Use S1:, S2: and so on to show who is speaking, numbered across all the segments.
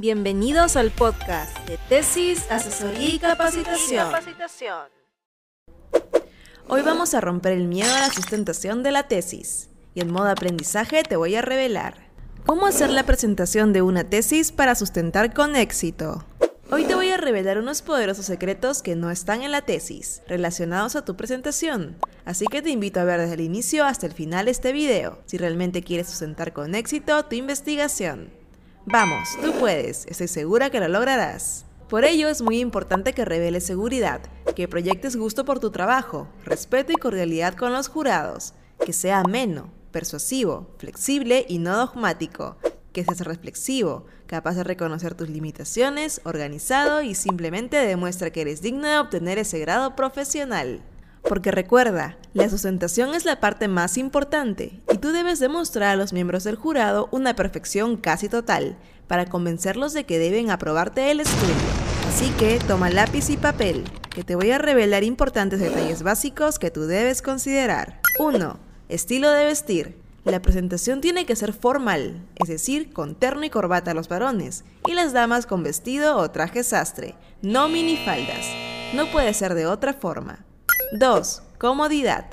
S1: Bienvenidos al podcast de Tesis, Asesoría y Capacitación. Hoy vamos a romper el miedo a la sustentación de la tesis y en modo aprendizaje te voy a revelar cómo hacer la presentación de una tesis para sustentar con éxito. Hoy te voy a revelar unos poderosos secretos que no están en la tesis, relacionados a tu presentación. Así que te invito a ver desde el inicio hasta el final este video, si realmente quieres sustentar con éxito tu investigación. Vamos, tú puedes, estoy segura que lo lograrás. Por ello es muy importante que reveles seguridad, que proyectes gusto por tu trabajo, respeto y cordialidad con los jurados, que sea ameno, persuasivo, flexible y no dogmático, que seas reflexivo, capaz de reconocer tus limitaciones, organizado y simplemente demuestra que eres digno de obtener ese grado profesional. Porque recuerda, la sustentación es la parte más importante y tú debes demostrar a los miembros del jurado una perfección casi total para convencerlos de que deben aprobarte el estudio. Así que toma lápiz y papel, que te voy a revelar importantes detalles básicos que tú debes considerar. 1. Estilo de vestir. La presentación tiene que ser formal, es decir, con terno y corbata a los varones, y las damas con vestido o traje sastre, no minifaldas. No puede ser de otra forma. 2. Comodidad.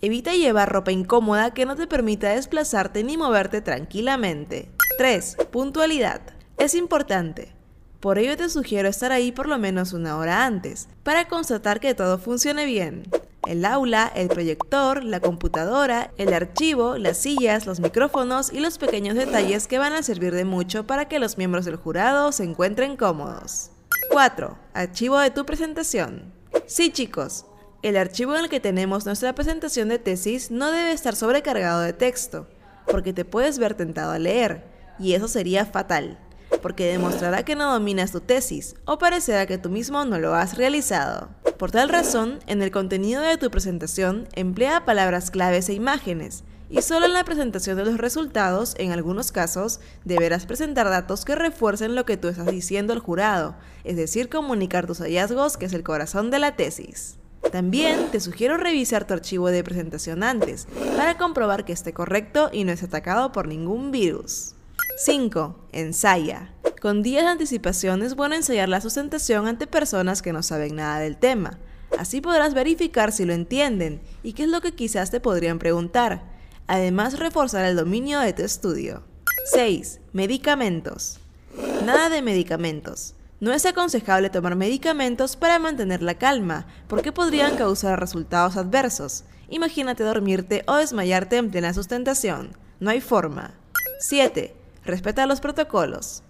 S1: Evita llevar ropa incómoda que no te permita desplazarte ni moverte tranquilamente. 3. Puntualidad. Es importante. Por ello te sugiero estar ahí por lo menos una hora antes, para constatar que todo funcione bien el aula, el proyector, la computadora, el archivo, las sillas, los micrófonos y los pequeños detalles que van a servir de mucho para que los miembros del jurado se encuentren cómodos. 4. Archivo de tu presentación. Sí chicos, el archivo en el que tenemos nuestra presentación de tesis no debe estar sobrecargado de texto, porque te puedes ver tentado a leer, y eso sería fatal, porque demostrará que no dominas tu tesis, o parecerá que tú mismo no lo has realizado. Por tal razón, en el contenido de tu presentación emplea palabras claves e imágenes, y solo en la presentación de los resultados, en algunos casos, deberás presentar datos que refuercen lo que tú estás diciendo al jurado, es decir, comunicar tus hallazgos, que es el corazón de la tesis. También te sugiero revisar tu archivo de presentación antes, para comprobar que esté correcto y no es atacado por ningún virus. 5. Ensaya. Con días de anticipación es bueno ensayar la sustentación ante personas que no saben nada del tema. Así podrás verificar si lo entienden y qué es lo que quizás te podrían preguntar. Además, reforzar el dominio de tu estudio. 6. Medicamentos. Nada de medicamentos. No es aconsejable tomar medicamentos para mantener la calma, porque podrían causar resultados adversos. Imagínate dormirte o desmayarte en plena sustentación. No hay forma. 7. Respeta los protocolos.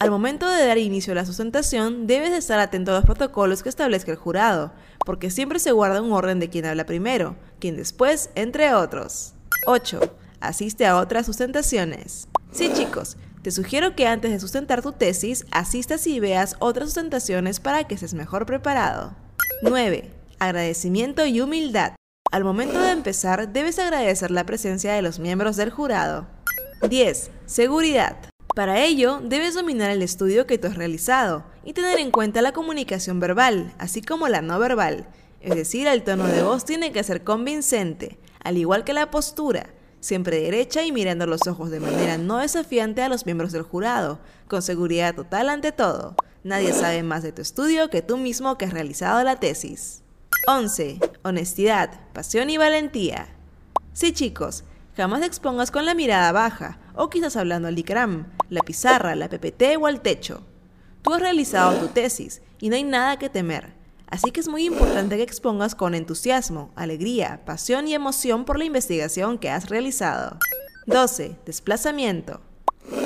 S1: Al momento de dar inicio a la sustentación, debes estar atento a los protocolos que establezca el jurado, porque siempre se guarda un orden de quien habla primero, quien después, entre otros. 8. Asiste a otras sustentaciones. Sí chicos, te sugiero que antes de sustentar tu tesis, asistas y veas otras sustentaciones para que estés mejor preparado. 9. Agradecimiento y humildad. Al momento de empezar, debes agradecer la presencia de los miembros del jurado. 10. Seguridad. Para ello, debes dominar el estudio que tú has realizado y tener en cuenta la comunicación verbal, así como la no verbal. Es decir, el tono de voz tiene que ser convincente, al igual que la postura, siempre derecha y mirando los ojos de manera no desafiante a los miembros del jurado, con seguridad total ante todo. Nadie sabe más de tu estudio que tú mismo que has realizado la tesis. 11. Honestidad, pasión y valentía. Sí chicos, Jamás te expongas con la mirada baja, o quizás hablando al ICRAM, la pizarra, la PPT o al techo. Tú has realizado tu tesis y no hay nada que temer, así que es muy importante que expongas con entusiasmo, alegría, pasión y emoción por la investigación que has realizado. 12. Desplazamiento.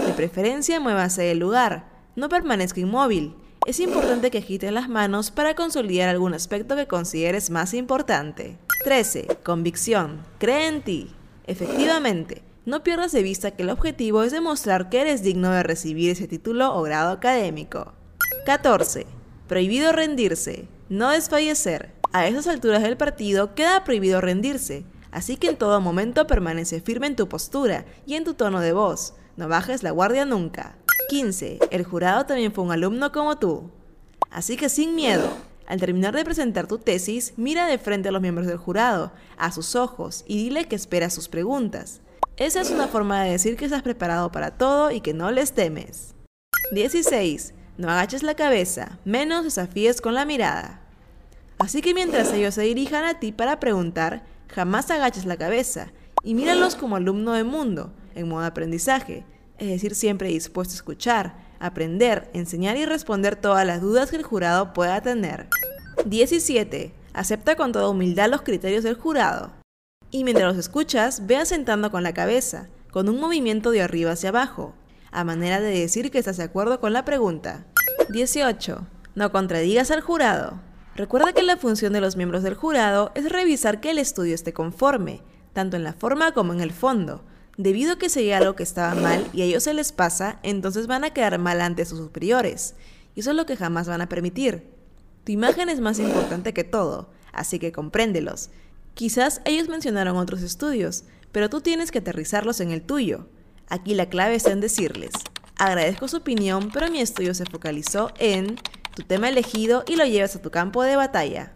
S1: De preferencia muévase del lugar, no permanezca inmóvil. Es importante que agites las manos para consolidar algún aspecto que consideres más importante. 13. Convicción. Cree en ti. Efectivamente, no pierdas de vista que el objetivo es demostrar que eres digno de recibir ese título o grado académico. 14. Prohibido rendirse, no desfallecer. A esas alturas del partido queda prohibido rendirse, así que en todo momento permanece firme en tu postura y en tu tono de voz. No bajes la guardia nunca. 15. El jurado también fue un alumno como tú. Así que sin miedo, al terminar de presentar tu tesis, mira de frente a los miembros del jurado, a sus ojos, y dile que esperas sus preguntas. Esa es una forma de decir que estás preparado para todo y que no les temes. 16. No agaches la cabeza, menos desafíes con la mirada. Así que mientras ellos se dirijan a ti para preguntar, jamás agaches la cabeza y míralos como alumno de mundo, en modo aprendizaje, es decir, siempre dispuesto a escuchar, aprender, enseñar y responder todas las dudas que el jurado pueda tener. 17. Acepta con toda humildad los criterios del jurado. Y mientras los escuchas, ve asentando con la cabeza, con un movimiento de arriba hacia abajo, a manera de decir que estás de acuerdo con la pregunta. 18. No contradigas al jurado. Recuerda que la función de los miembros del jurado es revisar que el estudio esté conforme, tanto en la forma como en el fondo. Debido a que se algo que estaba mal y a ellos se les pasa, entonces van a quedar mal ante sus superiores. Y eso es lo que jamás van a permitir. Tu imagen es más importante que todo, así que compréndelos. Quizás ellos mencionaron otros estudios, pero tú tienes que aterrizarlos en el tuyo. Aquí la clave está en decirles, agradezco su opinión, pero mi estudio se focalizó en tu tema elegido y lo llevas a tu campo de batalla.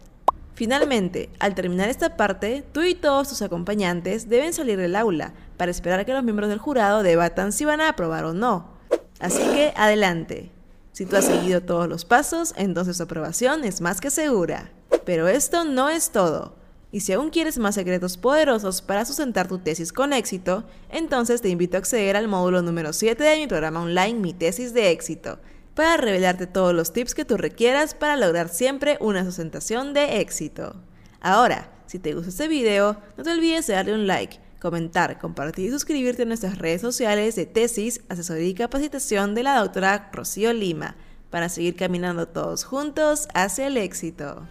S1: Finalmente, al terminar esta parte, tú y todos tus acompañantes deben salir del aula para esperar que los miembros del jurado debatan si van a aprobar o no. Así que, adelante. Si tú has seguido todos los pasos, entonces tu aprobación es más que segura. Pero esto no es todo. Y si aún quieres más secretos poderosos para sustentar tu tesis con éxito, entonces te invito a acceder al módulo número 7 de mi programa online Mi tesis de éxito, para revelarte todos los tips que tú requieras para lograr siempre una sustentación de éxito. Ahora, si te gustó este video, no te olvides de darle un like, comentar, compartir y suscribirte a nuestras redes sociales de tesis, asesoría y capacitación de la doctora Rocío Lima para seguir caminando todos juntos hacia el éxito.